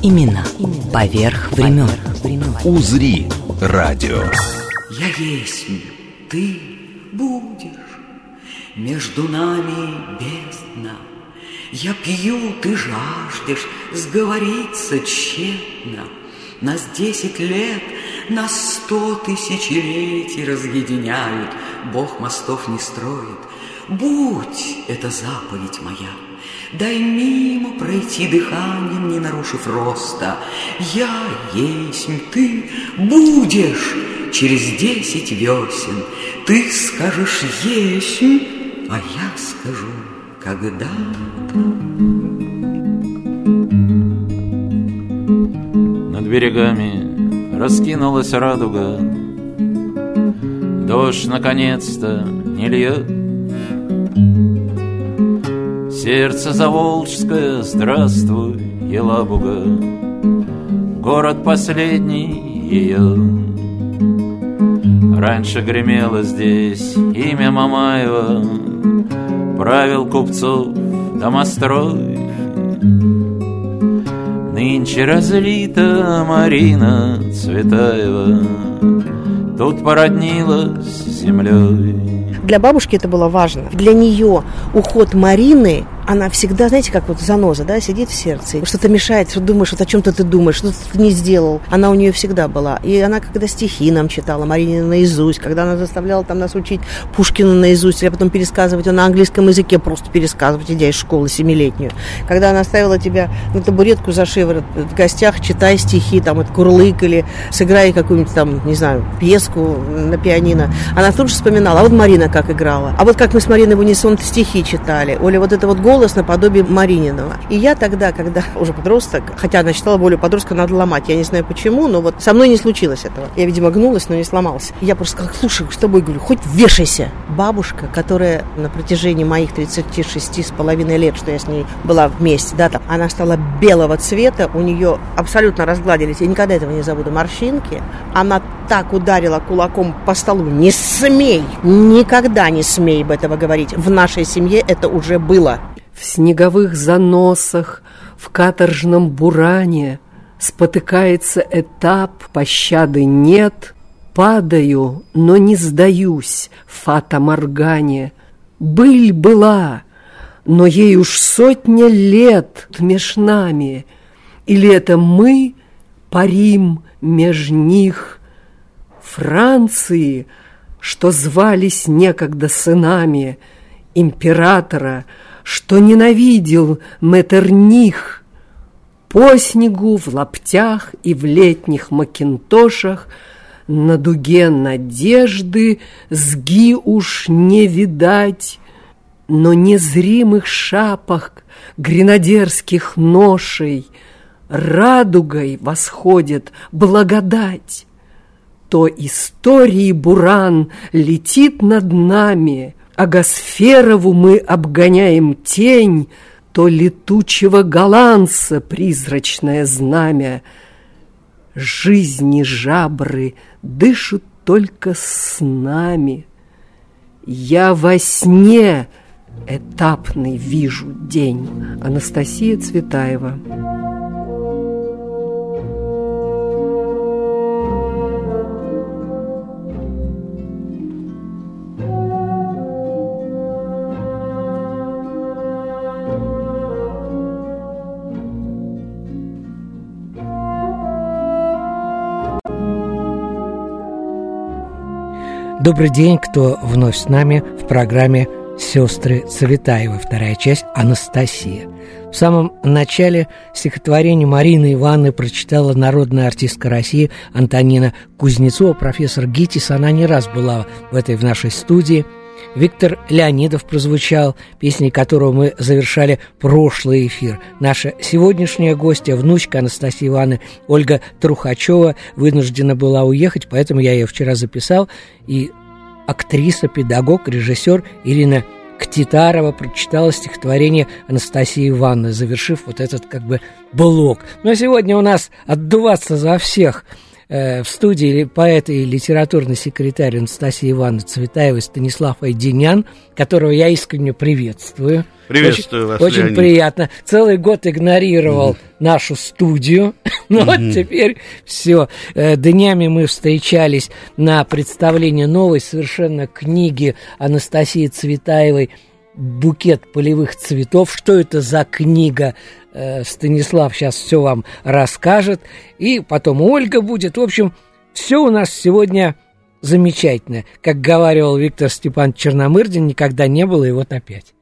Баребруса Именно поверх времен. «Узри» радио. Я есть, ты будешь, между нами бездна. Я пью, ты жаждешь, сговориться тщетно. Нас десять лет, нас сто тысячелетий разъединяют, Бог мостов не строит. Будь это заповедь моя, Дай мимо пройти дыханием, не нарушив роста. Я есть, ты будешь через десять весен. Ты скажешь есть, а я скажу когда-то. Над берегами раскинулась радуга Дождь наконец-то не льет Сердце заволжское, здравствуй, Елабуга Город последний ее Раньше гремело здесь имя Мамаева. Правил купцов домострой. Нынче разлита Марина Цветаева. Тут породнилась с землей Для бабушки это было важно. Для нее уход Марины она всегда, знаете, как вот заноза, да, сидит в сердце. Что-то мешает, что думаешь, вот о чем-то ты думаешь, что ты не сделал. Она у нее всегда была. И она, когда стихи нам читала, Марина наизусть, когда она заставляла там нас учить Пушкина наизусть, или потом пересказывать ее на английском языке, просто пересказывать, идя из школы семилетнюю. Когда она ставила тебя на табуретку за шиворот в гостях, читай стихи, там, это курлык, или сыграй какую-нибудь там, не знаю, пьеску на пианино, она тут же вспоминала, а вот Марина как играла, а вот как мы с Мариной в унисон стихи читали, или вот это вот голос наподобие Марининова. И я тогда, когда уже подросток, хотя она считала более подростка, надо ломать, я не знаю почему, но вот со мной не случилось этого. Я, видимо, гнулась, но не сломалась. Я просто сказала, слушай, с тобой, говорю, хоть вешайся. Бабушка, которая на протяжении моих 36 с половиной лет, что я с ней была вместе, да, там, она стала белого цвета, у нее абсолютно разгладились, я никогда этого не забуду, морщинки. Она так ударила кулаком по столу, не смей, никогда не смей об этого говорить. В нашей семье это уже было. В снеговых заносах, в каторжном буране Спотыкается этап, пощады нет. Падаю, но не сдаюсь, фата Моргане. Быль была, но ей уж сотня лет меж нами. Или это мы парим меж них Франции, что звались некогда сынами императора, что ненавидел Метерних, по снегу в лаптях и в летних макинтошах на дуге надежды сги уж не видать, но незримых шапах гренадерских ношей радугой восходит благодать. То истории буран летит над нами, а Гасферову мы обгоняем тень, то летучего голландца призрачное знамя. Жизни жабры дышат только с нами. Я во сне этапный вижу день. Анастасия Цветаева. Добрый день, кто вновь с нами в программе «Сестры Цветаева», вторая часть «Анастасия». В самом начале стихотворение Марины Ивановны прочитала народная артистка России Антонина Кузнецова, профессор ГИТИС. Она не раз была в этой в нашей студии. Виктор Леонидов прозвучал, песней которого мы завершали прошлый эфир. Наша сегодняшняя гостья, внучка Анастасии Ивановны Ольга Трухачева, вынуждена была уехать, поэтому я ее вчера записал. И актриса, педагог, режиссер Ирина Ктитарова прочитала стихотворение Анастасии Ивановны, завершив вот этот как бы блок. Но сегодня у нас отдуваться за всех в студии поэт и литературный секретарь Анастасии Ивановны Цветаевой Станислав Айдинян, которого я искренне приветствую. Приветствую очень, вас, Очень Леонид. приятно. Целый год игнорировал нашу студию. Ну вот теперь все. Днями мы встречались на представлении новой совершенно книги Анастасии Цветаевой «Букет полевых цветов». Что это за книга? Э, Станислав сейчас все вам расскажет. И потом Ольга будет. В общем, все у нас сегодня замечательно. Как говаривал Виктор Степан Черномырдин, никогда не было, и вот опять.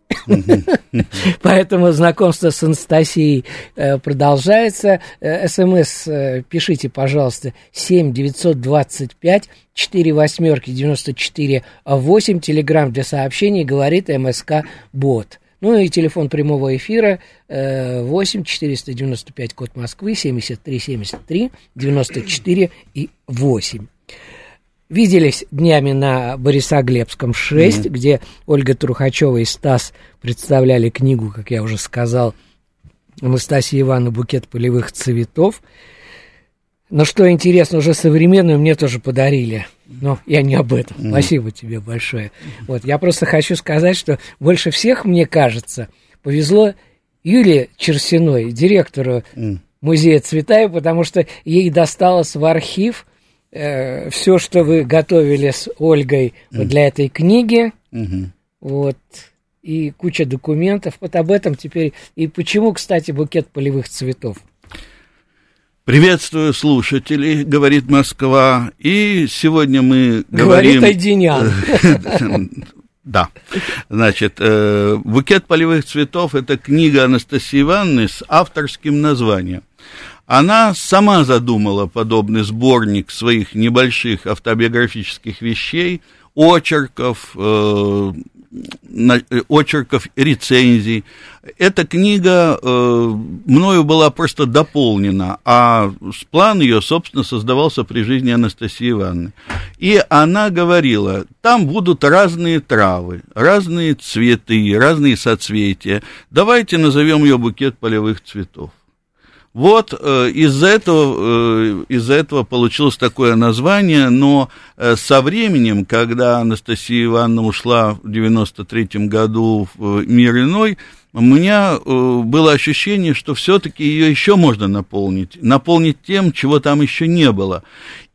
Поэтому знакомство с Анастасией э, продолжается. Э, СМС пишите, пожалуйста, 7 925 4 восьмерки 94 8. Телеграмм для сообщений говорит МСК Бот. Ну и телефон прямого эфира 8 495 код Москвы 73 73 94 и 8. Виделись днями на Борисоглебском 6, mm-hmm. где Ольга Трухачева и Стас представляли книгу, как я уже сказал, Анастасия Ивановна «Букет полевых цветов». Но что интересно, уже современную мне тоже подарили. Но я не об этом. Mm-hmm. Спасибо тебе большое. Вот, я просто хочу сказать, что больше всех, мне кажется, повезло Юлии Черсиной, директору mm-hmm. музея Цветаева, потому что ей досталось в архив э, все, что вы готовили с Ольгой mm. вот для этой книги, mm-hmm. вот, и куча документов. Вот об этом теперь. И почему, кстати, букет полевых цветов? Приветствую слушателей, говорит Москва. И сегодня мы говорим... говорим... Айдинян. Да. Значит, э, «Букет полевых цветов» — это книга Анастасии Ивановны с авторским названием. Она сама задумала подобный сборник своих небольших автобиографических вещей, очерков, э, очерков, рецензий. Эта книга э, мною была просто дополнена, а план ее, собственно, создавался при жизни Анастасии Ивановны. И она говорила, там будут разные травы, разные цветы, разные соцветия. Давайте назовем ее букет полевых цветов. Вот э, из-за этого, э, из этого получилось такое название, но э, со временем, когда Анастасия Ивановна ушла в 93-м году в мир иной, у меня было ощущение, что все-таки ее еще можно наполнить, наполнить тем, чего там еще не было.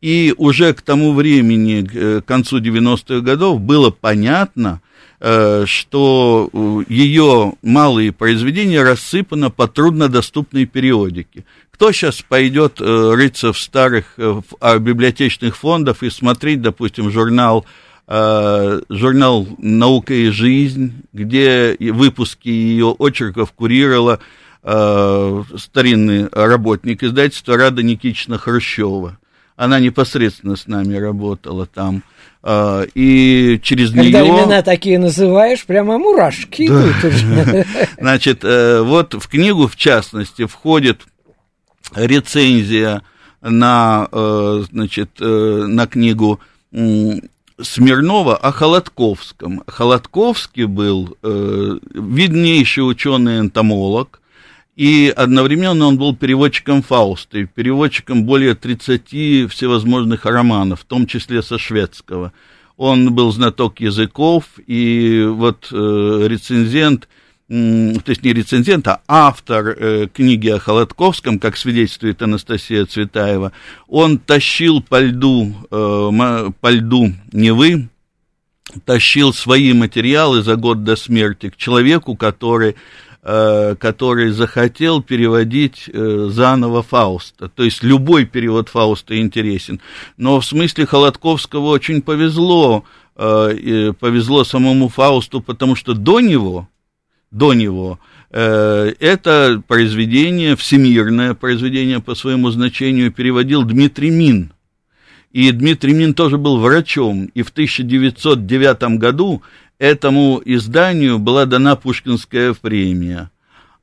И уже к тому времени, к концу 90-х годов, было понятно, что ее малые произведения рассыпаны по труднодоступной периодике. Кто сейчас пойдет рыться в старых в библиотечных фондах и смотреть, допустим, журнал журнал «Наука и жизнь», где выпуски ее очерков курировала старинный работник издательства Рада Никитична Хрущева. Она непосредственно с нами работала там. И через Когда нее... Когда имена такие называешь, прямо мурашки да. идут уже. Значит, вот в книгу, в частности, входит рецензия на, значит, на книгу Смирнова о Холодковском. Холодковский был э, виднейший ученый-энтомолог, и одновременно он был переводчиком Фауста, и переводчиком более 30 всевозможных романов, в том числе со шведского. Он был знаток языков, и вот э, рецензент, то есть не рецензент, а автор э, книги о Холодковском, как свидетельствует Анастасия Цветаева, он тащил по льду, э, по льду Невы, тащил свои материалы за год до смерти к человеку, который, э, который захотел переводить э, заново Фауста. То есть любой перевод Фауста интересен. Но в смысле Холодковского очень повезло, э, повезло самому Фаусту, потому что до него до него. Это произведение, всемирное произведение по своему значению переводил Дмитрий Мин. И Дмитрий Мин тоже был врачом, и в 1909 году этому изданию была дана Пушкинская премия.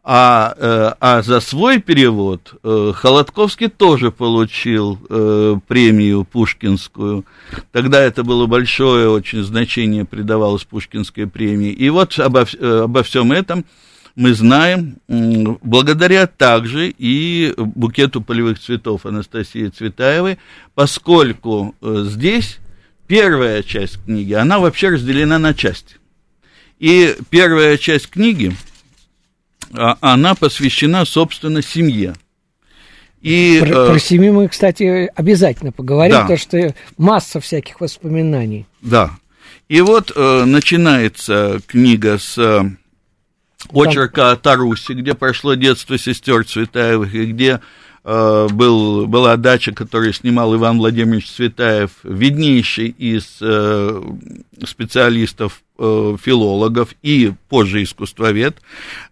А, э, а за свой перевод э, Холодковский тоже получил э, премию Пушкинскую. Тогда это было большое очень значение придавалось Пушкинской премии. И вот обо, обо всем этом мы знаем благодаря также и букету полевых цветов Анастасии Цветаевой, поскольку здесь первая часть книги, она вообще разделена на части. И первая часть книги – а она посвящена, собственно, семье. И, про, э, про семью мы, кстати, обязательно поговорим, да. потому что масса всяких воспоминаний. Да. И вот э, начинается книга с э, очерка о Тарусе, где прошло детство сестер Цветаевых, и где был, была дача, которую снимал Иван Владимирович Цветаев, виднейший из э, специалистов Э, филологов и позже искусствовед,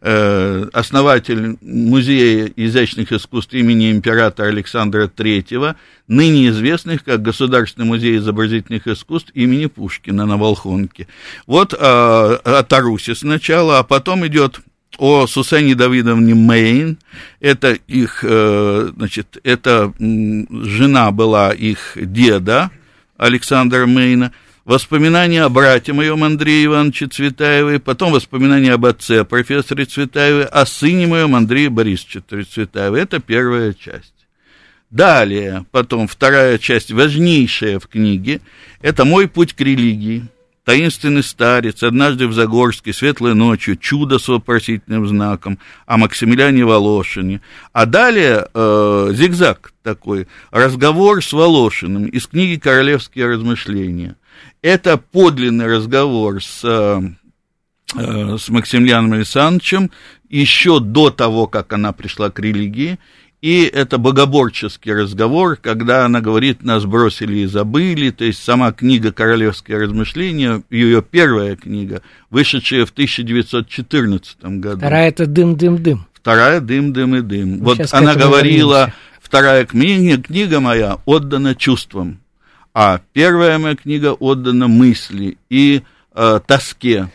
э, основатель Музея изящных искусств имени императора Александра III, ныне известных как Государственный музей изобразительных искусств имени Пушкина на Волхонке. Вот о, о Тарусе сначала, а потом идет о Сусане Давидовне Мейн. Это их, э, значит, это жена была их деда Александра Мейна – воспоминания о брате моем Андрее Ивановиче Цветаевой, потом воспоминания об отце профессоре Цветаевой, о сыне моем Андрее Борисовиче Цветаевой. Это первая часть. Далее, потом вторая часть, важнейшая в книге, это «Мой путь к религии», таинственный старец, однажды в Загорске, светлой ночью, чудо с вопросительным знаком, о Максимилиане Волошине. А далее э, зигзаг такой, разговор с Волошиным из книги «Королевские размышления». Это подлинный разговор с, э, э, с Максимилианом Александровичем еще до того, как она пришла к религии, и это богоборческий разговор, когда она говорит, нас бросили и забыли, то есть сама книга «Королевские размышления», ее первая книга, вышедшая в 1914 году. Вторая это «Дым-дым-дым». Вторая «Дым-дым и дым». Ну, вот она говорила, вернемся. вторая книга, книга моя отдана чувствам а первая моя книга отдана мысли и э, тоске.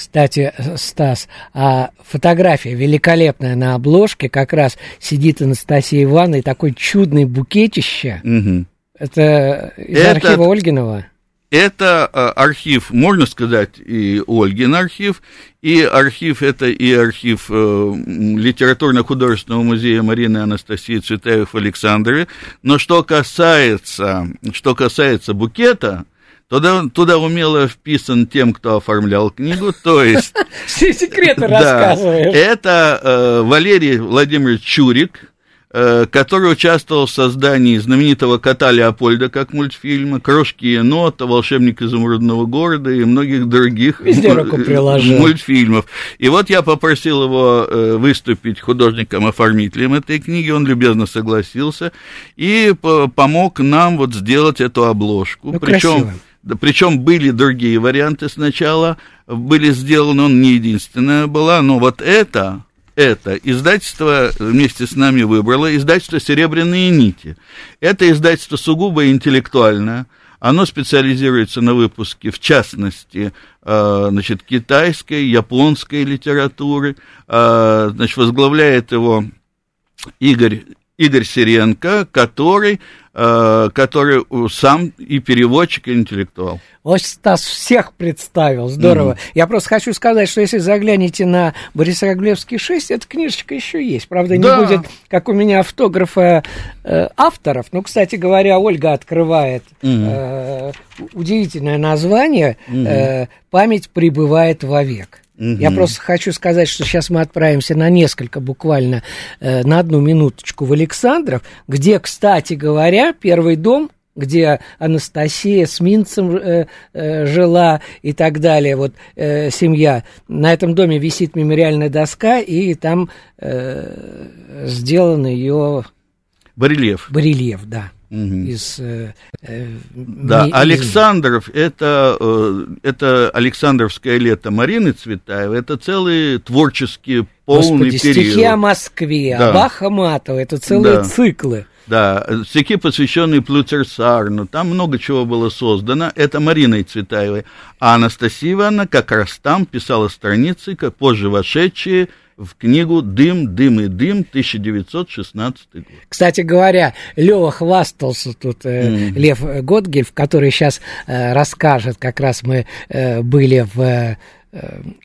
Кстати, Стас, а фотография великолепная на обложке, как раз сидит Анастасия Ивановна и такой чудный букетище. Угу. Это из Это... архива Ольгинова? Это э, архив, можно сказать, и Ольгин архив, и архив, это и архив э, литературно-художественного музея Марины Анастасии Цветаевой в Александрове. Но что касается, что касается букета, Туда, туда умело вписан тем, кто оформлял книгу, то есть... Все секреты рассказываешь. Это э, Валерий Владимирович Чурик, Э, который участвовал в создании знаменитого кота Леопольда как мультфильма, Крошки енота, Волшебник изумрудного города и многих других мультфильмов. И вот я попросил его э, выступить художником-оформителем этой книги, он любезно согласился и помог нам вот сделать эту обложку. Ну, Причем причем были другие варианты сначала, были сделаны, он не единственная была, но вот это это издательство вместе с нами выбрало, издательство «Серебряные нити». Это издательство сугубо интеллектуальное, оно специализируется на выпуске, в частности, э, значит, китайской, японской литературы. Э, значит, возглавляет его Игорь, Игорь Сиренко, который Э, который сам и переводчик, и интеллектуал. Вот Стас всех представил, здорово. Mm-hmm. Я просто хочу сказать, что если заглянете на Борисоглебский 6, эта книжечка еще есть. Правда, не да. будет, как у меня, автографа э, авторов. Ну, кстати говоря, Ольга открывает mm-hmm. э, удивительное название mm-hmm. э, «Память пребывает вовек». Угу. Я просто хочу сказать, что сейчас мы отправимся на несколько, буквально э, на одну минуточку в Александров, где, кстати говоря, первый дом где Анастасия с Минцем э, э, жила и так далее, вот э, семья. На этом доме висит мемориальная доска, и там э, сделан ее... Барельеф. Барельеф, да угу. из... Э, э, да, ми, Александров, это, э, это Александровское лето Марины Цветаевой, это целый творческий полный Господи, период. стихи о Москве, да. о Бахаматова, это целые да. циклы. Да, стихи, посвященные Плюцерсарну, там много чего было создано, это Мариной Цветаевой. А Анастасия Ивановна как раз там писала страницы, как позже вошедшие в книгу «Дым, дым и дым» 1916 год. Кстати говоря, Лева хвастался тут, э, mm. Лев Готгельф, который сейчас э, расскажет, как раз мы э, были в э,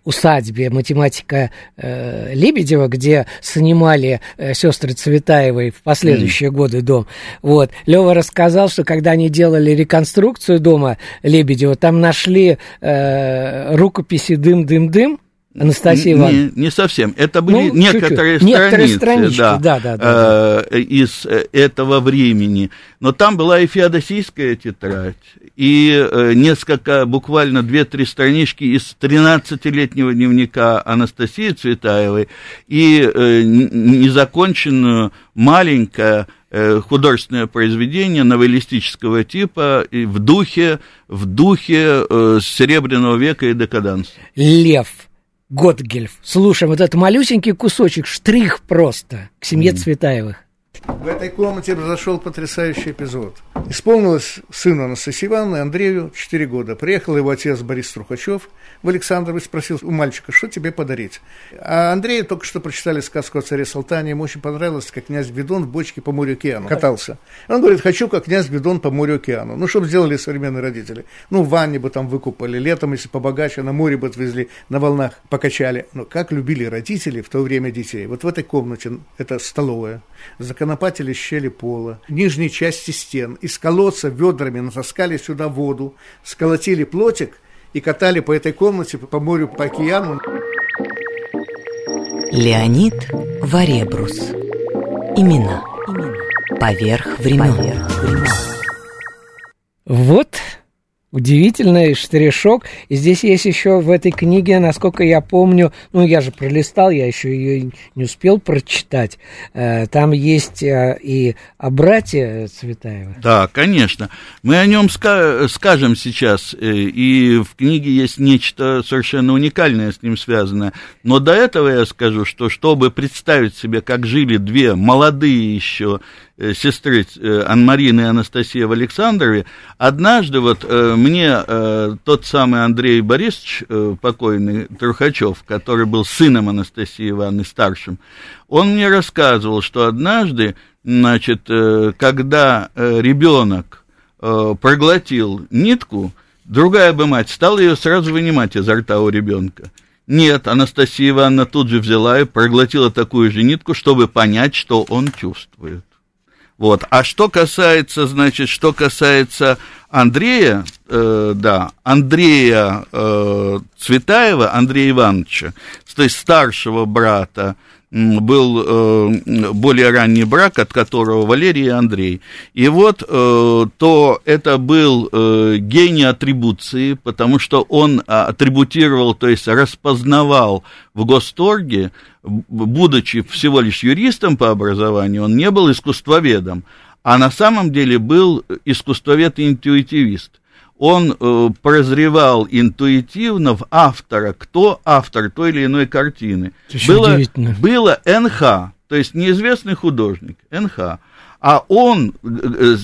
усадьбе математика э, Лебедева, где снимали э, сестры Цветаевой в последующие mm. годы дом. Вот. Лева рассказал, что когда они делали реконструкцию дома Лебедева, там нашли э, рукописи «Дым-дым-дым», Анастасия Ивановна? Не, не совсем. Это были ну, некоторые, чуть-чуть. страницы некоторые да, да, да, да, э, из э, этого времени. Но там была и феодосийская тетрадь, и э, несколько, буквально две-три странички из 13-летнего дневника Анастасии Цветаевой, и э, незаконченную маленькое э, художественное произведение новеллистического типа и в духе, в духе э, Серебряного века и декаданса. Лев Готгельф. Слушаем вот этот малюсенький кусочек, штрих просто к семье mm. Цветаевых. В этой комнате произошел потрясающий эпизод. Исполнилось сыну Анастасии Ивановны, Андрею, 4 года. Приехал его отец Борис Трухачев в Александрово и спросил у мальчика, что тебе подарить. А Андрею только что прочитали сказку о царе Салтане. Ему очень понравилось, как князь Гвидон в бочке по морю океану катался. Он говорит, хочу, как князь Гвидон по морю океану. Ну, чтобы сделали современные родители. Ну, в ванне бы там выкупали, летом, если побогаче, на море бы отвезли, на волнах покачали. Но как любили родители в то время детей. Вот в этой комнате, это столовая, законопатили щели пола, нижней части стен, из колодца ведрами натаскали сюда воду, сколотили плотик и катали по этой комнате, по морю, по океану. Леонид Варебрус. Имена. Поверх времен. Поверх времен. Вот удивительный штришок. И здесь есть еще в этой книге, насколько я помню, ну, я же пролистал, я еще ее не успел прочитать. Э, там есть э, и о брате Цветаева. Да, конечно. Мы о нем ска- скажем сейчас, э, и в книге есть нечто совершенно уникальное с ним связанное. Но до этого я скажу, что чтобы представить себе, как жили две молодые еще сестры э, Анмарины и Анастасия в Александрове, однажды вот э, мне тот самый Андрей Борисович, покойный Трухачев, который был сыном Анастасии Ивановны старшим, он мне рассказывал, что однажды, значит, когда ребенок проглотил нитку, другая бы мать стала ее сразу вынимать изо рта у ребенка. Нет, Анастасия Ивановна тут же взяла и проглотила такую же нитку, чтобы понять, что он чувствует. Вот. А что касается, значит, что касается Андрея, э, да, Андрея э, Цветаева, Андрея Ивановича, то есть старшего брата был э, более ранний брак, от которого Валерий и Андрей. И вот э, то это был э, гений атрибуции, потому что он атрибутировал, то есть распознавал в Госторге, будучи всего лишь юристом по образованию, он не был искусствоведом, а на самом деле был искусствовед и интуитивист он э, прозревал интуитивно в автора, кто автор той или иной картины. было, было НХ, то есть неизвестный художник, НХ а он э, э,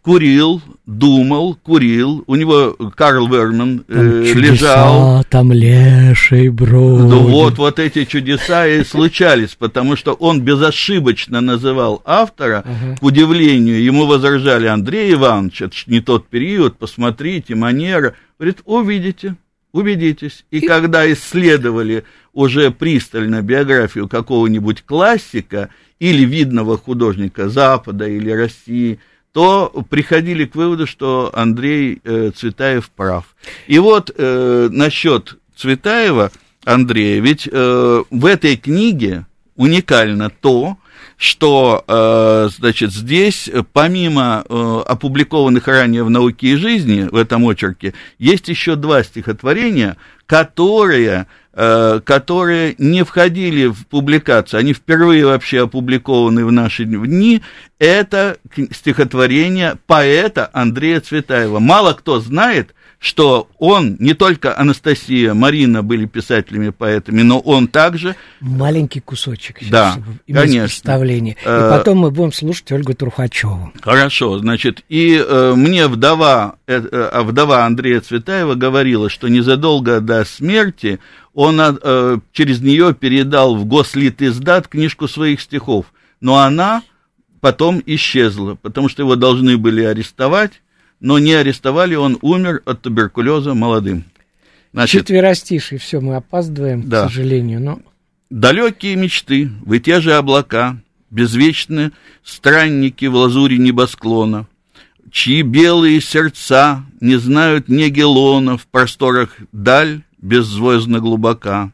курил, думал, курил, у него Карл Верман э, там чудеса, лежал. там леший бродит. Ну вот, вот эти чудеса и случались, потому что он безошибочно называл автора, к удивлению, ему возражали Андрей Иванович, это не тот период, посмотрите, манера. Говорит, увидите, убедитесь. И, и когда исследовали уже пристально биографию какого-нибудь классика, или видного художника Запада или России, то приходили к выводу, что Андрей э, Цветаев прав. И вот э, насчет Цветаева, Андрея, ведь э, в этой книге уникально то, что, э, значит, здесь, помимо э, опубликованных ранее в «Науке и жизни», в этом очерке, есть еще два стихотворения, которые Э, которые не входили в публикацию, они впервые вообще опубликованы в наши дни, это стихотворение поэта Андрея Цветаева. Мало кто знает, что он, не только Анастасия, Марина были писателями, поэтами, но он также... Маленький кусочек. Да, конечно. представление. И Э, потом мы будем слушать Ольгу Трухачеву. Хорошо, значит, и э, мне вдова, э, э, вдова Андрея Цветаева говорила, что незадолго до смерти он э, через нее передал в Гослитиздат книжку своих стихов, но она потом исчезла, потому что его должны были арестовать, но не арестовали, он умер от туберкулеза молодым. Значит, Четверостишие, все, мы опаздываем, Да. к сожалению. Но Далекие мечты, вы те же облака, безвечны странники в лазуре небосклона, чьи белые сердца не знают неги лона в просторах даль беззвездно глубока.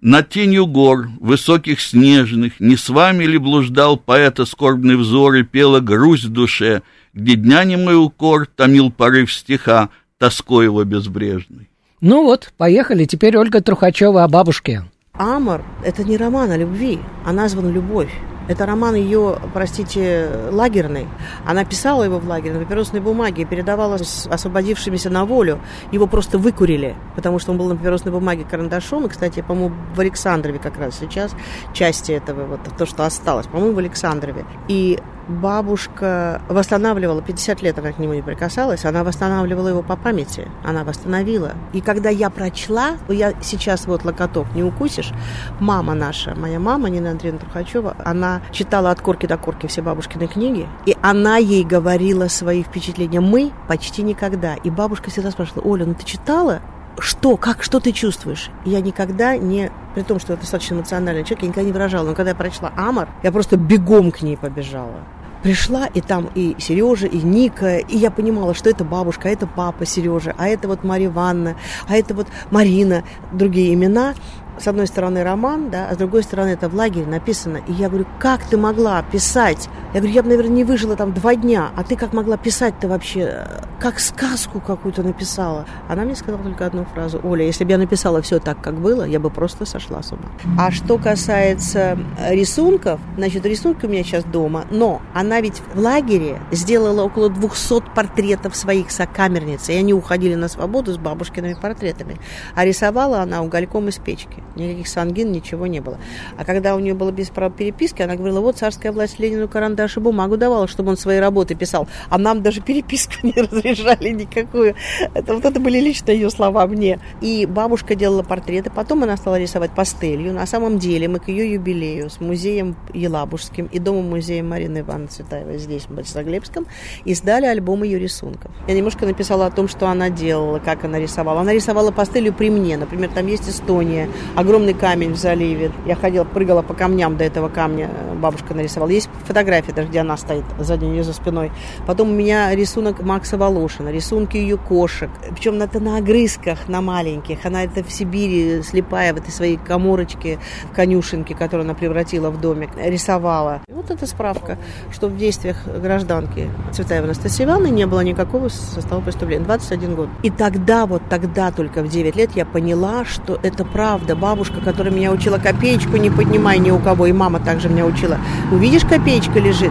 Над тенью гор, высоких снежных, не с вами ли блуждал поэта скорбный взор и пела грусть в душе, где дня немой укор томил порыв стиха, тоской его безбрежной. Ну вот, поехали. Теперь Ольга Трухачева о бабушке. Амор – это не роман о любви, а назван «Любовь». Это роман ее, простите, лагерный. Она писала его в лагере на папиросной бумаге передавала с освободившимися на волю. Его просто выкурили, потому что он был на папиросной бумаге карандашом. И, кстати, по-моему, в Александрове как раз сейчас части этого, вот то, что осталось, по-моему, в Александрове. И бабушка восстанавливала, 50 лет она к нему не прикасалась, она восстанавливала его по памяти, она восстановила. И когда я прочла, я сейчас вот локоток не укусишь, мама наша, моя мама, Нина Андреевна Трухачева, она читала от корки до корки все бабушкины книги, и она ей говорила свои впечатления. Мы почти никогда. И бабушка всегда спрашивала, Оля, ну ты читала? Что, как, что ты чувствуешь? Я никогда не, при том, что я достаточно эмоциональный человек, я никогда не выражала. Но когда я прочла Амар, я просто бегом к ней побежала. Пришла, и там и Сережа, и Ника, и я понимала, что это бабушка, а это папа Сережа, а это вот Мария Ивановна, а это вот Марина, другие имена. С одной стороны роман, да, а с другой стороны это в лагере написано. И я говорю, как ты могла писать? Я говорю, я бы, наверное, не выжила там два дня, а ты как могла писать-то вообще? Как сказку какую-то написала? Она мне сказала только одну фразу. Оля, если бы я написала все так, как было, я бы просто сошла с ума. А что касается рисунков, значит, рисунки у меня сейчас дома, но она ведь в лагере сделала около 200 портретов своих сокамерниц, и они уходили на свободу с бабушкиными портретами. А рисовала она угольком из печки. Никаких сангин, ничего не было. А когда у нее было без права переписки, она говорила, вот царская власть Ленину карандаш и бумагу давала, чтобы он свои работы писал. А нам даже переписку не разрешали никакую. Это, вот это были лично ее слова мне. И бабушка делала портреты. Потом она стала рисовать пастелью. На самом деле мы к ее юбилею с музеем Елабужским и домом-музеем Марины Ивановны Цветаевой здесь, в Борисоглебском, издали альбом ее рисунков. Я немножко написала о том, что она делала, как она рисовала. Она рисовала пастелью при мне. Например, там есть Эстония, огромный камень в заливе. Я ходила, прыгала по камням до этого камня, э, бабушка нарисовала. Есть фотография даже, где она стоит сзади нее за спиной. Потом у меня рисунок Макса Волошина, рисунки ее кошек. Причем это на огрызках, на маленьких. Она это в Сибири, слепая в этой своей коморочке, конюшенке, которую она превратила в домик, рисовала. И вот эта справка, что в действиях гражданки Цветаевой Анастасии Ивановны не было никакого состава преступления. 21 год. И тогда, вот тогда только в 9 лет я поняла, что это правда. Бабушка, которая меня учила копеечку не поднимай ни у кого, и мама также меня учила. Увидишь, копеечка лежит,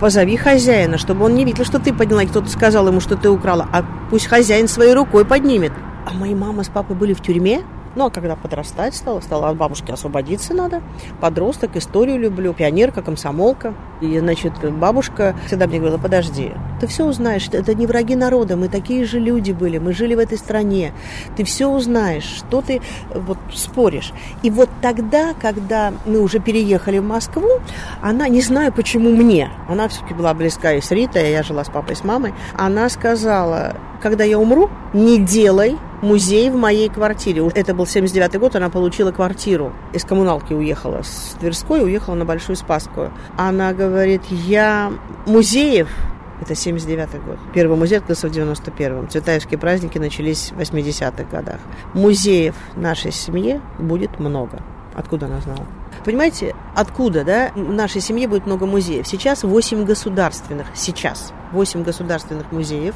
позови хозяина, чтобы он не видел, что ты подняла, и кто-то сказал ему, что ты украла, а пусть хозяин своей рукой поднимет. А мои мама с папой были в тюрьме, ну, а когда подрастать стала, стала от бабушки освободиться надо. Подросток, историю люблю, пионерка, комсомолка. И, значит, бабушка всегда мне говорила, подожди, ты все узнаешь, это не враги народа, мы такие же люди были, мы жили в этой стране. Ты все узнаешь, что ты вот споришь. И вот тогда, когда мы уже переехали в Москву, она, не знаю почему мне, она все-таки была близка и с Ритой, я жила с папой с мамой, она сказала, когда я умру, не делай музей в моей квартире. Это был 79 год, она получила квартиру. Из коммуналки уехала с Тверской, уехала на Большую Спасскую. Она говорит, я музеев это 79 год. Первый музей открылся в 91-м. Цветаевские праздники начались в 80-х годах. Музеев нашей семье будет много. Откуда она знала? Понимаете, откуда, да, в нашей семье будет много музеев? Сейчас 8 государственных, сейчас 8 государственных музеев.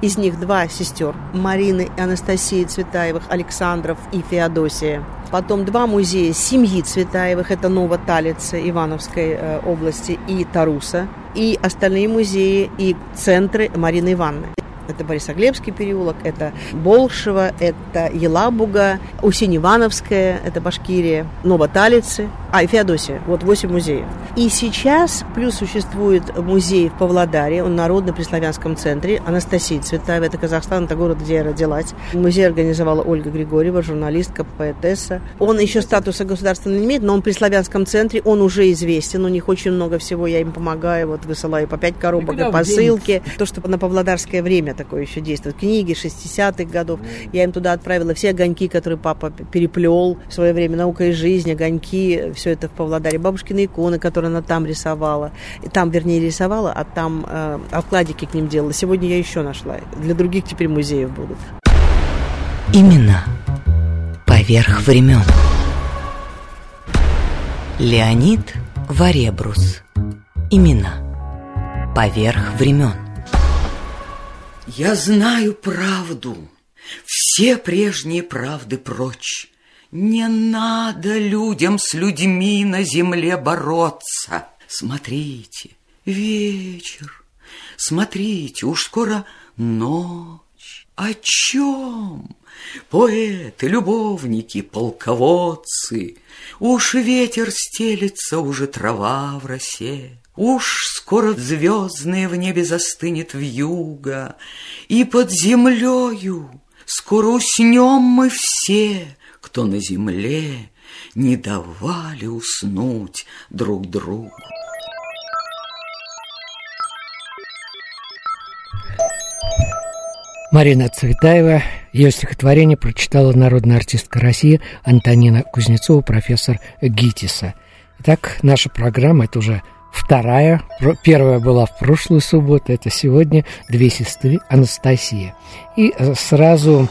Из них два сестер, Марины и Анастасии Цветаевых, Александров и Феодосия. Потом два музея семьи Цветаевых, это Новоталица Ивановской э, области и Таруса. И остальные музеи и центры Марины Ивановны. Это Борисоглебский переулок, это Болшево, это Елабуга, Усинь-Ивановская, это Башкирия, Новоталицы, а, и Феодосия. Вот восемь музеев. И сейчас плюс существует музей в Павлодаре, он народный при славянском центре, Анастасия Цветаева, это Казахстан, это город, где я родилась. Музей организовала Ольга Григорьева, журналистка, поэтесса. Он еще статуса государственного не имеет, но он при славянском центре, он уже известен, у них очень много всего, я им помогаю, вот высылаю по пять коробок и посылки. То, что на павлодарское время такое еще действует. Книги 60-х годов. Я им туда отправила все огоньки, которые папа переплел в свое время. Наука и жизнь, огоньки, все это в Павлодаре. Бабушкины иконы, которые она там рисовала. Там, вернее, рисовала, а там э, обкладики к ним делала. Сегодня я еще нашла. Для других теперь музеев будут. Имена поверх времен. Леонид Варебрус. Имена поверх времен. Я знаю правду, все прежние правды прочь. Не надо людям с людьми на земле бороться. Смотрите, вечер, смотрите, уж скоро ночь. О чем? Поэты, любовники, полководцы, Уж ветер стелится, уже трава в росе. Уж скоро звездное в небе застынет вьюга, И под землею скоро уснем мы все, Кто на земле не давали уснуть друг другу. Марина Цветаева, ее стихотворение прочитала народная артистка России Антонина Кузнецова, профессор ГИТИСа. Итак, наша программа – это уже Вторая, первая была в прошлую субботу, это сегодня две сестры Анастасия. И э, сразу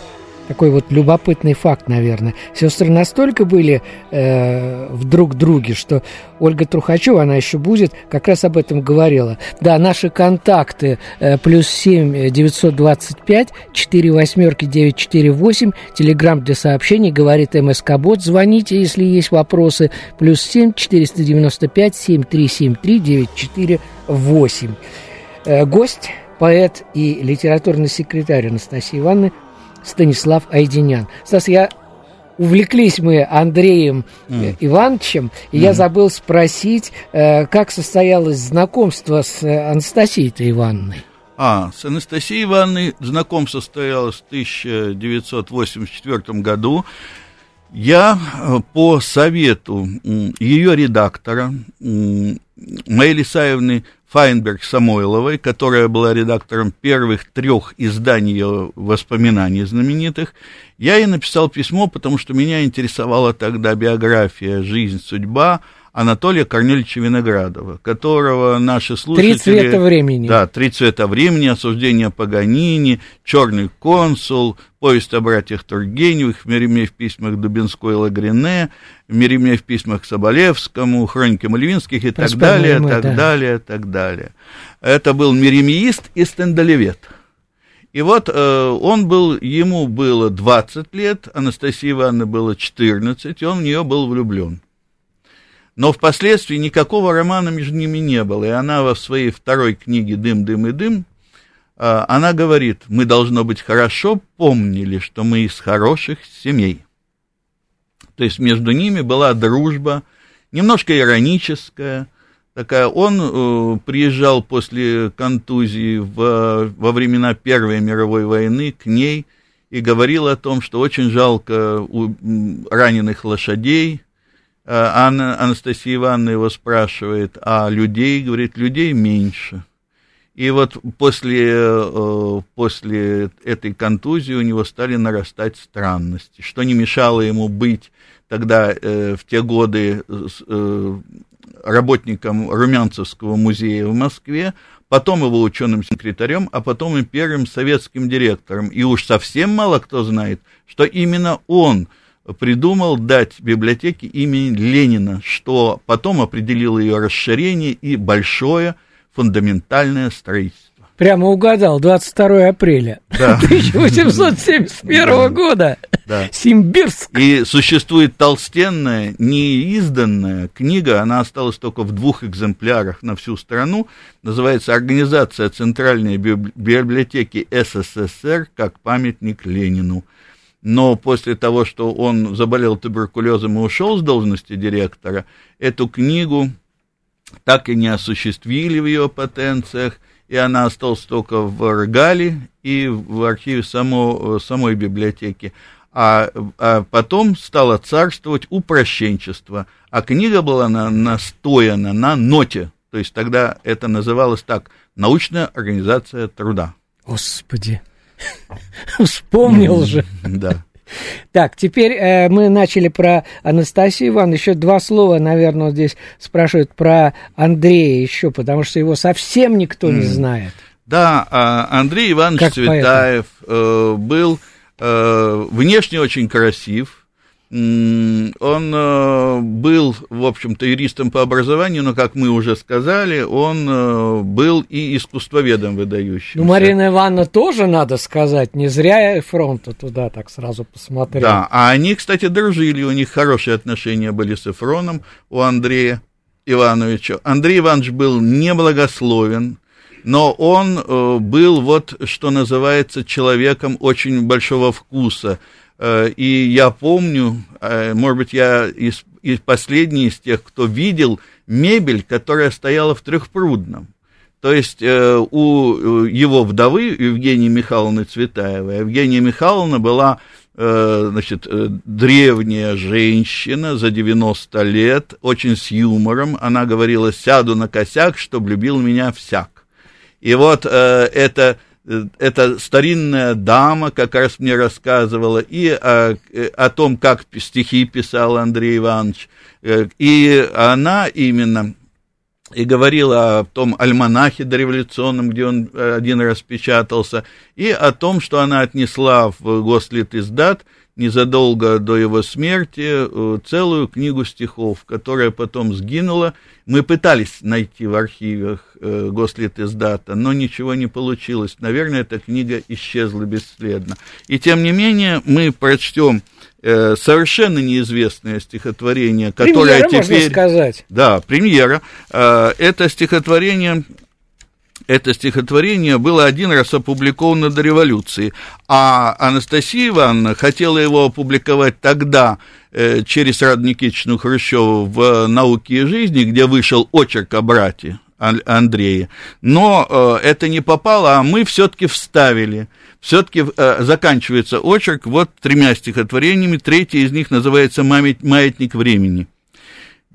такой вот любопытный факт, наверное. Сестры настолько были э, в друг друге, что Ольга Трухачева, она еще будет, как раз об этом говорила. Да, наши контакты э, плюс семь девятьсот двадцать пять четыре восьмерки девять четыре восемь телеграмм для сообщений, говорит МСК Бот, звоните, если есть вопросы, плюс семь четыреста девяносто пять семь три семь три девять четыре восемь. Э, гость поэт и литературный секретарь Анастасии Ивановны Станислав Айденян. Стас, я увлеклись мы Андреем mm. Ивановичем, и mm. я забыл спросить, э, как состоялось знакомство с э, Анастасией-то Ивановной. А, с Анастасией Ивановной знакомство состоялось в 1984 году. Я по совету ее редактора Майи Лисаевны Файнберг-Самойловой, которая была редактором первых трех изданий ее воспоминаний знаменитых, я ей написал письмо, потому что меня интересовала тогда биография, жизнь, судьба Анатолия Корнельевича Виноградова, которого наши слушатели... Три цвета времени. Да, «Три цвета времени», «Осуждение Паганини», «Черный консул», «Повесть о братьях Тургеневых», «Меремей в письмах Дубинской и Лагрине», «Меремей в письмах Соболевскому», «Хроники Мальвинских» и так далее, так да. далее, так далее. Это был меремиист и стендалевет. И вот э, он был, ему было 20 лет, Анастасии Ивановне было 14, и он в нее был влюблен. Но впоследствии никакого романа между ними не было. И она во своей второй книге «Дым, дым и дым» а, она говорит, мы, должно быть, хорошо помнили, что мы из хороших семей. То есть между ними была дружба, немножко ироническая, такая. Он э, приезжал после контузии в, во времена Первой мировой войны к ней и говорил о том, что очень жалко у, раненых лошадей, Анна, Анастасия Ивановна его спрашивает, а людей, говорит, людей меньше. И вот после, э, после этой контузии у него стали нарастать странности, что не мешало ему быть тогда э, в те годы работником Румянцевского музея в Москве, потом его ученым секретарем, а потом и первым советским директором. И уж совсем мало кто знает, что именно он – придумал дать библиотеке имени Ленина, что потом определило ее расширение и большое фундаментальное строительство. Прямо угадал, 22 апреля. Да. 1871 года. Да. Симбирск. И существует толстенная, неизданная книга, она осталась только в двух экземплярах на всю страну, называется «Организация Центральной библиотеки СССР как памятник Ленину». Но после того, что он заболел туберкулезом и ушел с должности директора, эту книгу так и не осуществили в ее потенциях, и она осталась только в Рогале и в архиве само, самой библиотеки. А, а потом стало царствовать упрощенчество, а книга была на, настояна на ноте, то есть тогда это называлось так «Научная организация труда». Господи, вспомнил же. Да. Так, теперь э, мы начали про Анастасию Ивановну. Еще два слова, наверное, здесь спрашивают про Андрея еще, потому что его совсем никто не знает. Да, а Андрей Иванович Как Цветаев э, был э, внешне очень красив, Он э, был, в общем-то, юристом по образованию, но, как мы уже сказали, он э, был и искусствоведом выдающимся. Ну, Марина Ивановна тоже, надо сказать, не зря фронта туда так сразу посмотрел. Да, а они, кстати, дружили, у них хорошие отношения были с Эфроном, у Андрея Ивановича. Андрей Иванович был неблагословен, но он э, был, вот, что называется, человеком очень большого вкуса. Э, и я помню, э, может быть, я из, из последний из тех, кто видел мебель, которая стояла в Трехпрудном. То есть э, у его вдовы Евгении Михайловны Цветаевой, Евгения Михайловна была значит, древняя женщина за 90 лет, очень с юмором. Она говорила, сяду на косяк, чтоб любил меня всяк. И вот это эта старинная дама как раз мне рассказывала и о, о том, как стихи писал Андрей Иванович, э, и она именно и говорила о том альманахе дореволюционном, где он один раз печатался, и о том, что она отнесла в Гослит издат незадолго до его смерти э, целую книгу стихов, которая потом сгинула. Мы пытались найти в архивах э, Гослитиздата, но ничего не получилось. Наверное, эта книга исчезла бесследно. И тем не менее мы прочтем э, совершенно неизвестное стихотворение, которое премьера, теперь... можно сказать. Да, премьера. Это стихотворение это стихотворение было один раз опубликовано до революции, а Анастасия Ивановна хотела его опубликовать тогда э, через Раду Никитичну Хрущеву в «Науке и жизни», где вышел очерк о брате Андрея. Но э, это не попало, а мы все-таки вставили. Все-таки э, заканчивается очерк вот тремя стихотворениями. Третье из них называется «Маятник времени».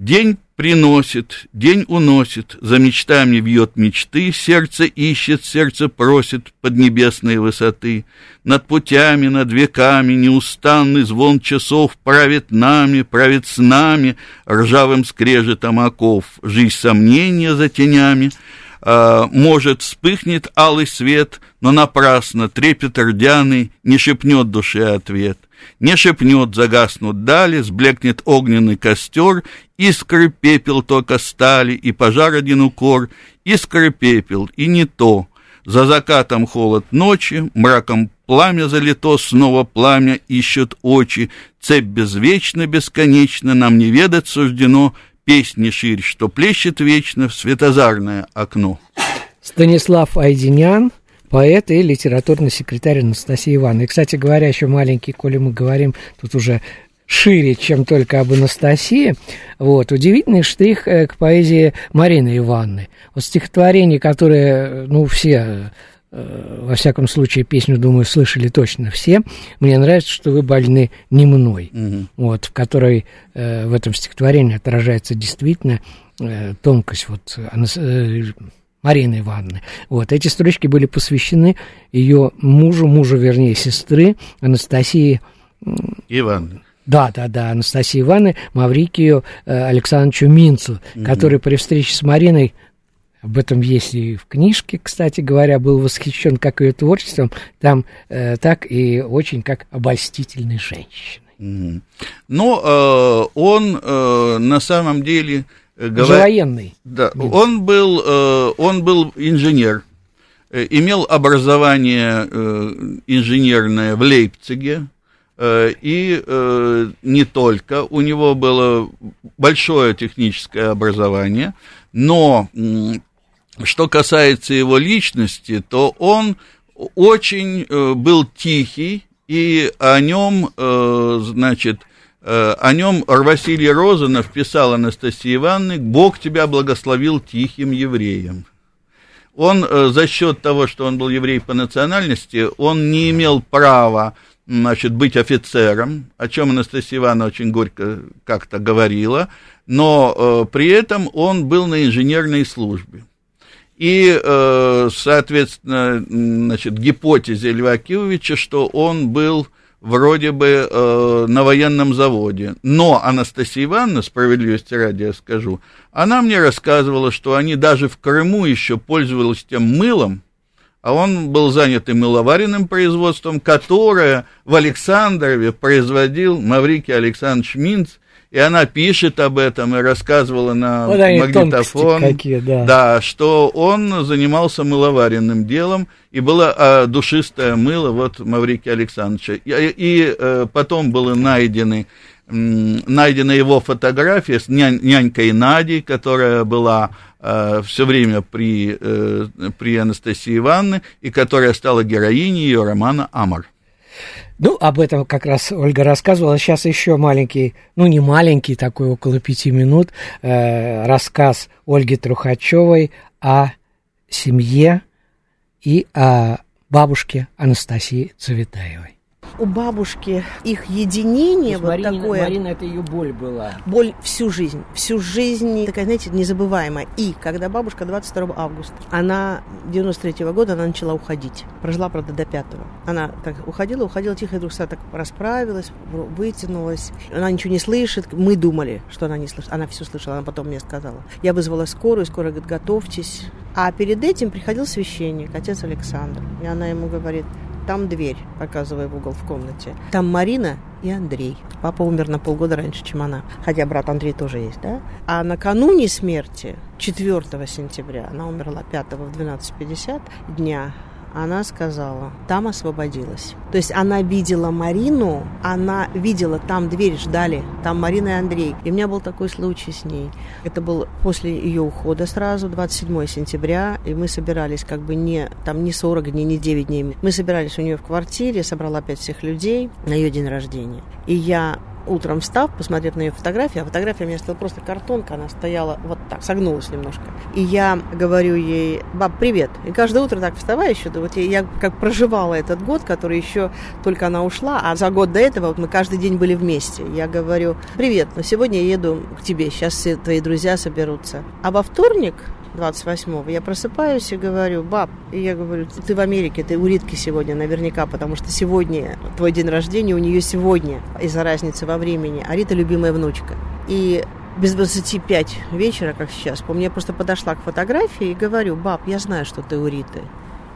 День приносит, день уносит, за мечтами вьет мечты, сердце ищет, сердце просит под небесные высоты. Над путями, над веками неустанный звон часов правит нами, правит с нами, ржавым скрежетом оков, жизнь сомнения за тенями. А, может, вспыхнет алый свет, но напрасно трепет рдяный не шепнет душе ответ. Не шепнет, загаснут дали, сблекнет огненный костер, искры пепел только стали, и пожар один укор, искры пепел, и не то. За закатом холод ночи, мраком пламя залито, снова пламя ищет очи, цепь безвечно, бесконечно, нам не ведать суждено, песни ширь, что плещет вечно в светозарное окно. Станислав Айдинян, поэт и литературный секретарь Анастасии Ивановны. И, кстати говоря, еще маленький, коли мы говорим тут уже шире, чем только об Анастасии. Вот, удивительный штрих э, к поэзии Марины Ивановны. Вот стихотворение, которое, ну, все э, во всяком случае, песню, думаю, слышали точно все. Мне нравится, что вы больны не мной. Мгм. Вот, в которой э, в этом стихотворении отражается действительно э, тонкость вот э, Марины Ивановны. Вот, эти строчки были посвящены ее мужу, мужу, вернее, сестры Анастасии Иван. да, да, да, Анастасии Ивановны Маврикию э, Александровичу Минцу, который при встрече с Мариной, об этом есть и в книжке, кстати говоря, был восхищен как ее творчеством, там э, так и очень как обольстительной женщиной. Мгм. Но э, он э, на самом деле... Же говор- военный. Да, он был, э, он был инженер. э, имел образование э, инженерное в Лейпциге, и не только, у него было большое техническое образование, но что касается его личности, то он очень был тихий, и о нем, значит, о нем Василий Розанов писал Анастасии Ивановне, «Бог тебя благословил тихим евреем». Он за счет того, что он был еврей по национальности, он не имел права значит, быть офицером, о чем Анастасия Ивановна очень горько как-то говорила, но при этом он был на инженерной службе. И, э, соответственно, значит, гипотезе Льва Киевича, что он был вроде бы э, на военном заводе. Но Анастасия Ивановна, справедливости ради я скажу, она мне рассказывала, что они даже в Крыму еще пользовались тем мылом, а он был занят и мыловаренным производством, которое в Александрове производил Маврикий Александрович Минц, и она пишет об этом и рассказывала на вот магнитофон, какие, да. да, что он занимался мыловаренным делом, и было а, душистое мыло вот Маврикия Александровича. И, и э, потом были найдены найдена его фотография с нянь, нянькой Надей, которая была э, все время при, э, при Анастасии Ивановне и которая стала героиней ее романа «Амар». Ну, об этом как раз Ольга рассказывала. Сейчас еще маленький, ну не маленький, такой около пяти минут, э, рассказ Ольги Трухачевой о семье и о бабушке Анастасии Цветаевой у бабушки их единение вот Марина, такое. Марина, это ее боль была. Боль всю жизнь. Всю жизнь, такая, знаете, незабываемая. И когда бабушка 22 августа, она 93 -го года, она начала уходить. Прожила, правда, до 5 -го. Она так уходила, уходила тихо, и вдруг так расправилась, вытянулась. Она ничего не слышит. Мы думали, что она не слышит. Она все слышала, она потом мне сказала. Я вызвала скорую, скорая говорит, готовьтесь. А перед этим приходил священник, отец Александр. И она ему говорит, там дверь, показывая в угол в комнате. Там Марина и Андрей. Папа умер на полгода раньше, чем она. Хотя брат Андрей тоже есть, да? А накануне смерти, 4 сентября, она умерла 5 в 12.50 дня, она сказала, там освободилась. То есть она видела Марину, она видела, там дверь ждали, там Марина и Андрей. И у меня был такой случай с ней. Это был после ее ухода сразу, 27 сентября, и мы собирались как бы не, там не 40 дней, не 9 дней. Мы собирались у нее в квартире, собрала опять всех людей на ее день рождения. И я утром встав, посмотрев на ее фотографию, а фотография у меня стояла просто картонка, она стояла вот так, согнулась немножко. И я говорю ей, баб, привет. И каждое утро так вставаю еще, вот я, я как проживала этот год, который еще только она ушла, а за год до этого вот мы каждый день были вместе. Я говорю, привет, но сегодня я еду к тебе, сейчас все твои друзья соберутся. А во вторник 28-го, я просыпаюсь и говорю, баб, и я говорю, ты в Америке, ты у Ритки сегодня наверняка, потому что сегодня твой день рождения, у нее сегодня из-за разницы во времени, а Рита любимая внучка. И без 25 вечера, как сейчас, по мне просто подошла к фотографии и говорю, баб, я знаю, что ты у Риты,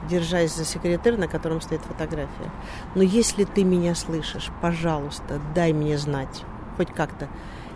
держась за секретарь, на котором стоит фотография. Но если ты меня слышишь, пожалуйста, дай мне знать, хоть как-то.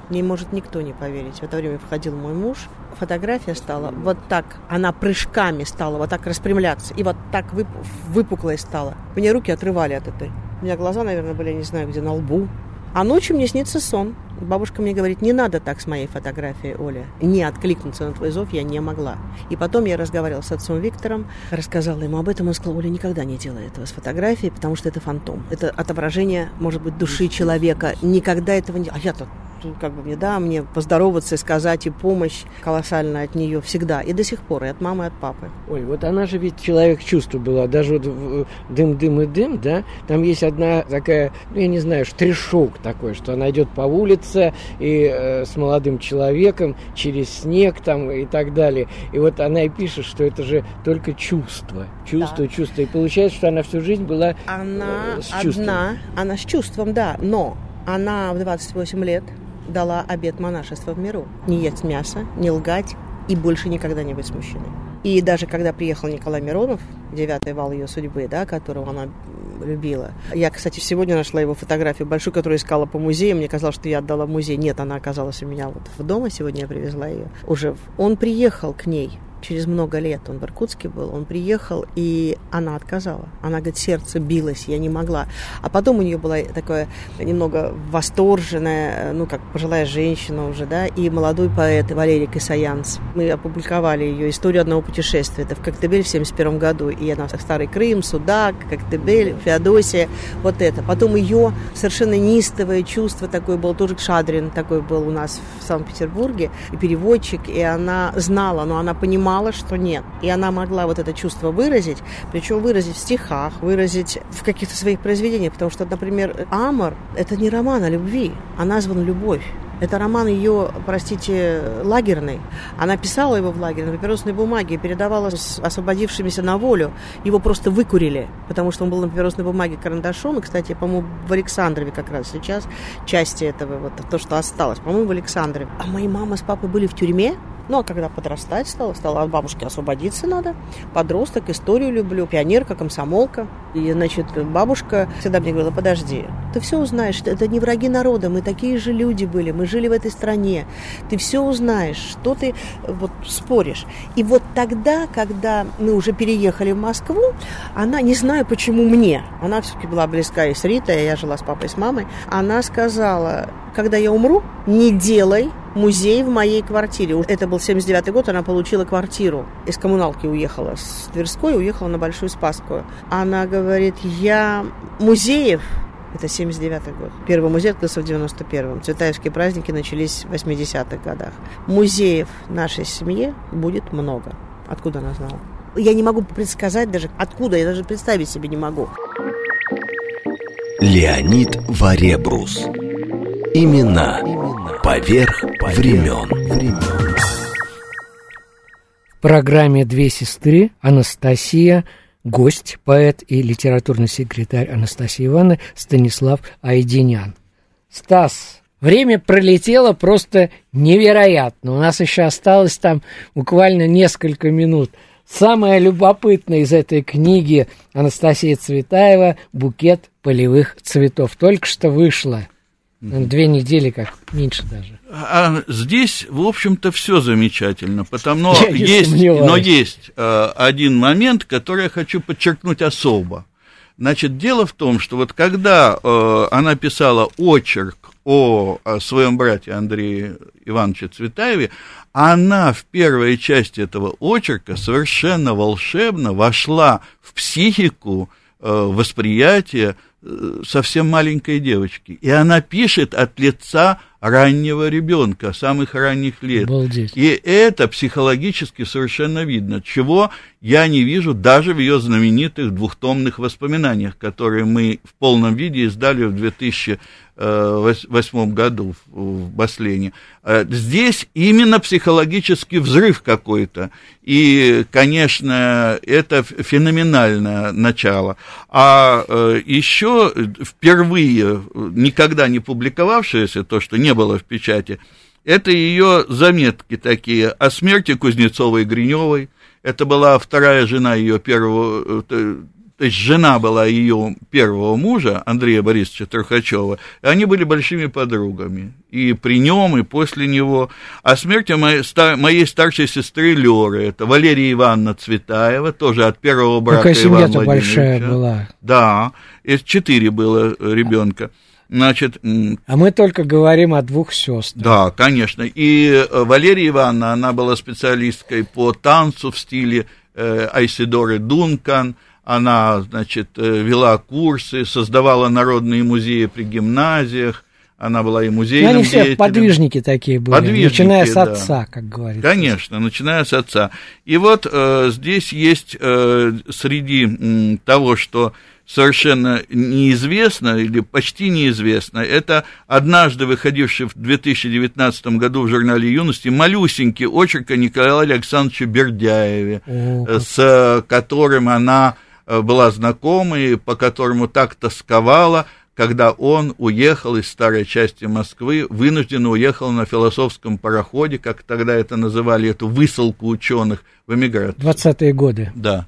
Мне может никто не поверить. В это время входил мой муж. Фотография стала вот так, она прыжками стала вот так распрямляться. И вот так вып- выпуклая стала. Мне руки отрывали от этой. У меня глаза, наверное, были, я не знаю, где, на лбу. А ночью мне снится сон. Бабушка мне говорит, не надо так с моей фотографией, Оля. Не откликнуться на твой зов я не могла. И потом я разговаривала с отцом Виктором, рассказала ему об этом. Он сказал, Оля, никогда не делай этого с фотографией, потому что это фантом. Это отображение, может быть, души человека. Никогда этого не... А я-то как бы мне, да, мне поздороваться и сказать, и помощь колоссальная от нее всегда. И до сих пор, и от мамы, и от папы. Ой, вот она же ведь человек чувства была. Даже вот «Дым, дым и дым», да, там есть одна такая, ну, я не знаю, штришок такой, что она идет по улице и э, с молодым человеком через снег там и так далее. И вот она и пишет, что это же только чувство. Чувство, да. чувство. И получается, что она всю жизнь была она э, с чувством. Одна, она с чувством, да, но она в 28 лет дала обет монашества в миру. Не есть мясо, не лгать и больше никогда не быть мужчиной. И даже когда приехал Николай Миронов, девятый вал ее судьбы, да, которого она любила. Я, кстати, сегодня нашла его фотографию большую, которую искала по музею. Мне казалось, что я отдала в музей. Нет, она оказалась у меня вот в дома. Сегодня я привезла ее. Уже он приехал к ней через много лет, он в Иркутске был, он приехал, и она отказала. Она, говорит, сердце билось, я не могла. А потом у нее была такое немного восторженная, ну, как пожилая женщина уже, да, и молодой поэт Валерий Касаянц. Мы опубликовали ее «Историю одного путешествия». Это в Коктебель в 71 году, и она Старый Крым, Судак, Коктебель, Феодосия, вот это. Потом ее совершенно неистовое чувство такое было, тоже Шадрин такой был у нас в Санкт-Петербурге, и переводчик, и она знала, но она понимала, что нет. И она могла вот это чувство выразить, причем выразить в стихах, выразить в каких-то своих произведениях, потому что, например, «Амор» — это не роман о любви, а назван «Любовь». Это роман ее, простите, лагерный. Она писала его в лагере на папиросной бумаге и передавала с освободившимися на волю. Его просто выкурили, потому что он был на папиросной бумаге карандашом. И, кстати, по-моему, в Александрове как раз сейчас части этого, вот то, что осталось, по-моему, в Александрове. А мои мама с папой были в тюрьме, ну, а когда подрастать стала, стала от бабушки освободиться надо. Подросток, историю люблю, пионерка, комсомолка. И, значит, бабушка всегда мне говорила, подожди, ты все узнаешь, это не враги народа, мы такие же люди были, мы жили в этой стране. Ты все узнаешь, что ты вот споришь. И вот тогда, когда мы уже переехали в Москву, она, не знаю почему мне, она все-таки была близка и с Ритой, я жила с папой с мамой, она сказала, когда я умру, не делай музей в моей квартире. Это был 79 год, она получила квартиру. Из коммуналки уехала с Тверской, уехала на Большую Спасскую. Она говорит, я музеев это 79 год. Первый музей открылся в 91-м. Цветаевские праздники начались в 80-х годах. Музеев нашей семье будет много. Откуда она знала? Я не могу предсказать даже, откуда, я даже представить себе не могу. Леонид Варебрус. Имена. Поверх времен. В программе «Две сестры» Анастасия, гость, поэт и литературный секретарь Анастасии Ивановны Станислав Айдинян. Стас, время пролетело просто невероятно. У нас еще осталось там буквально несколько минут. Самое любопытное из этой книги Анастасия Цветаева «Букет полевых цветов» только что вышло – Две недели, как меньше даже. А здесь, в общем-то, все замечательно, потому что есть, но есть э, один момент, который я хочу подчеркнуть особо. Значит, дело в том, что вот когда э, она писала очерк о, о своем брате Андрее Ивановиче Цветаеве, она в первой части этого очерка совершенно волшебно вошла в психику, э, восприятие Э, совсем маленькой девочки. И она пишет от лица раннего ребенка, самых ранних лет. Обалдеть. И это психологически совершенно видно, чего я не вижу даже в ее знаменитых двухтомных воспоминаниях, которые мы в полном виде издали в 2000 2008 году в Баслене. Э, здесь именно психологический взрыв какой-то. И, конечно, это феноменальное начало. А э, еще впервые, никогда не публиковавшееся, то, что не было в печати, это ее заметки такие о смерти Кузнецовой и Гриневой. Это была вторая жена ее первого э, то есть жена была ее первого мужа, Андрея Борисовича Трухачева, и они были большими подругами. И при нем, и после него. О смерти моей, моей старшей сестры Леры, это Валерия Ивановна Цветаева, тоже от первого брака Какая семья-то большая была. Да, и четыре было ребенка. Значит, а мы только говорим о двух сестрах. Да, конечно. И э, Валерия Ивановна, она была специалисткой по танцу в стиле э, Айсидоры Дункан – она, значит, э, вела курсы, создавала народные музеи при гимназиях, она была и музейным Но они все подвижники такие были, подвижники, начиная с отца, как говорится. Конечно, начиная с отца. И вот э, здесь есть э, среди э, того, что совершенно неизвестно или почти неизвестно, это однажды выходивший в 2019 году в журнале «Юности» малюсенький очерк о Николае Александровиче Бердяеве, О, с которым она Э, была знакомой, по которому так тосковала, когда он уехал из старой части Москвы, вынужденно уехал на философском пароходе, как тогда это называли, эту высылку ученых в эмиграцию. 20-е годы. Да.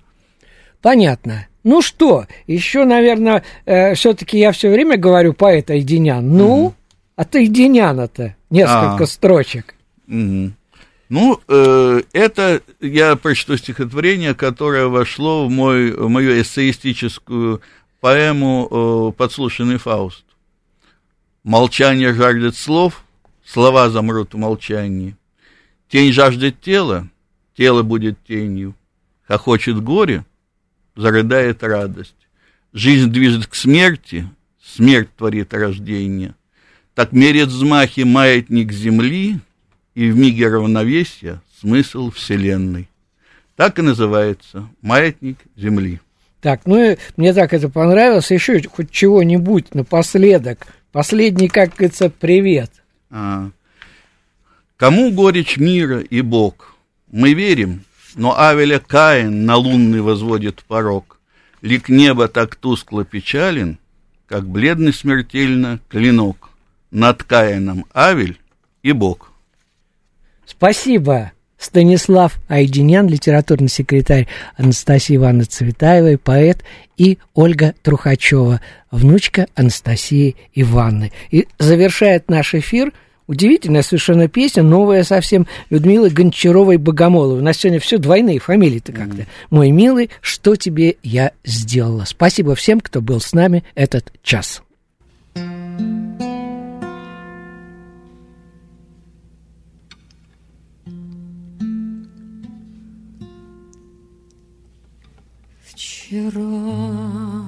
Понятно. Ну что, еще, наверное, э, все-таки я все время говорю поэт Айдинян. Ну, угу. а ты Айдиняна-то несколько а, строчек. Угу. Ну, э, это я прочту стихотворение, которое вошло в, мой, в мою эссеистическую поэму э, «Подслушанный Фауст». Молчание жаждет слов, слова замрут в молчании. Тень жаждет тела, тело будет тенью. Хохочет горе, зарыдает радость. Жизнь движет к смерти, смерть творит рождение. Так мерит взмахи маятник земли, и в миге равновесия смысл Вселенной. Так и называется «Маятник Земли». Так, ну и мне так это понравилось. Еще хоть чего-нибудь напоследок. Последний, как говорится, привет. А. Кому горечь мира и Бог? Мы верим, но Авеля Каин на лунный возводит порог. Лик неба так тускло печален, как бледный смертельно клинок. Над Каином Авель и Бог. Спасибо, Станислав Айдинян, литературный секретарь Анастасии Ивановны Цветаевой, поэт, и Ольга Трухачева, внучка Анастасии Ивановны. И завершает наш эфир удивительная совершенно песня, новая совсем, Людмилы Гончаровой-Богомоловой. У нас сегодня все двойные фамилии-то как-то. Мой милый, что тебе я сделала? Спасибо всем, кто был с нами этот час. Вчера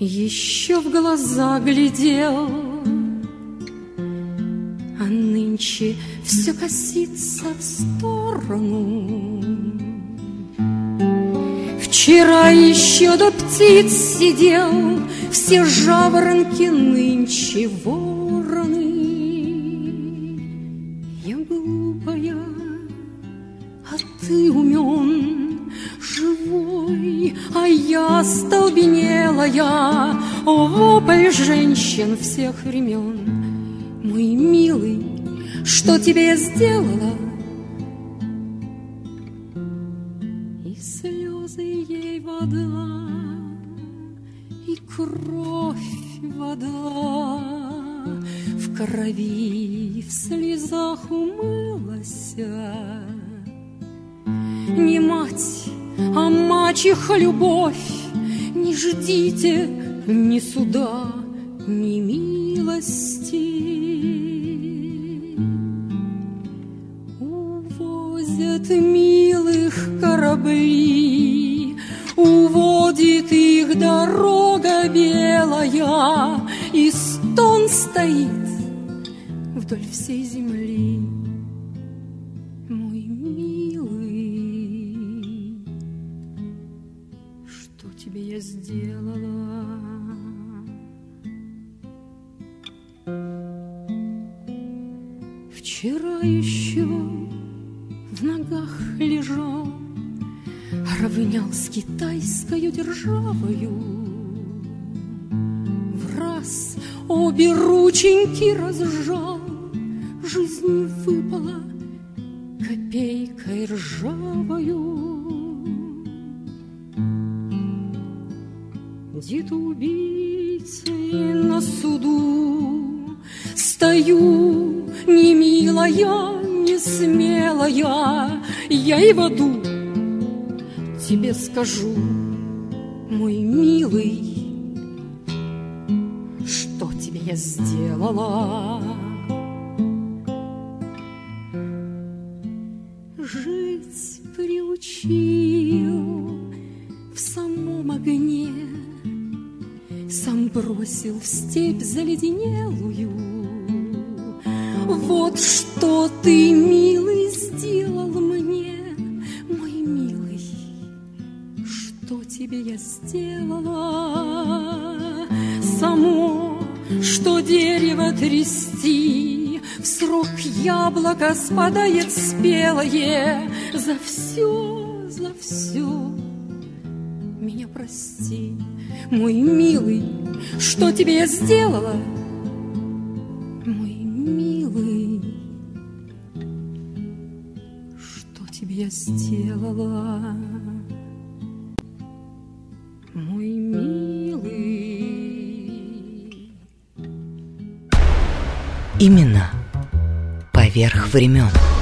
еще в глаза глядел, А нынче все косится в сторону. Вчера еще до птиц сидел, Все жаворонки нынче вороны. Столбенелая, вопль женщин всех времен. Мой милый, что тебе я сделала? И слезы ей вода, и кровь вода, в крови, в слезах умылась. Не мать, а мачеха любовь, ждите ни суда, ни милости. Увозят милых корабли, уводит их дорога белая, и стон стоит вдоль всей земли. Державою. В раз обе рученьки разжал, Жизнь выпала копейкой ржавою. Дед убийцей на суду Стою, не милая, не смелая Я и в аду тебе скажу, мой милый Что тебе я сделала? Жить приучил в самом огне сам бросил в степь заледенелую. Вот что ты, милый, яблоко спадает спелое, за все, за все меня прости мой милый, что тебе я сделала? Поверх времен.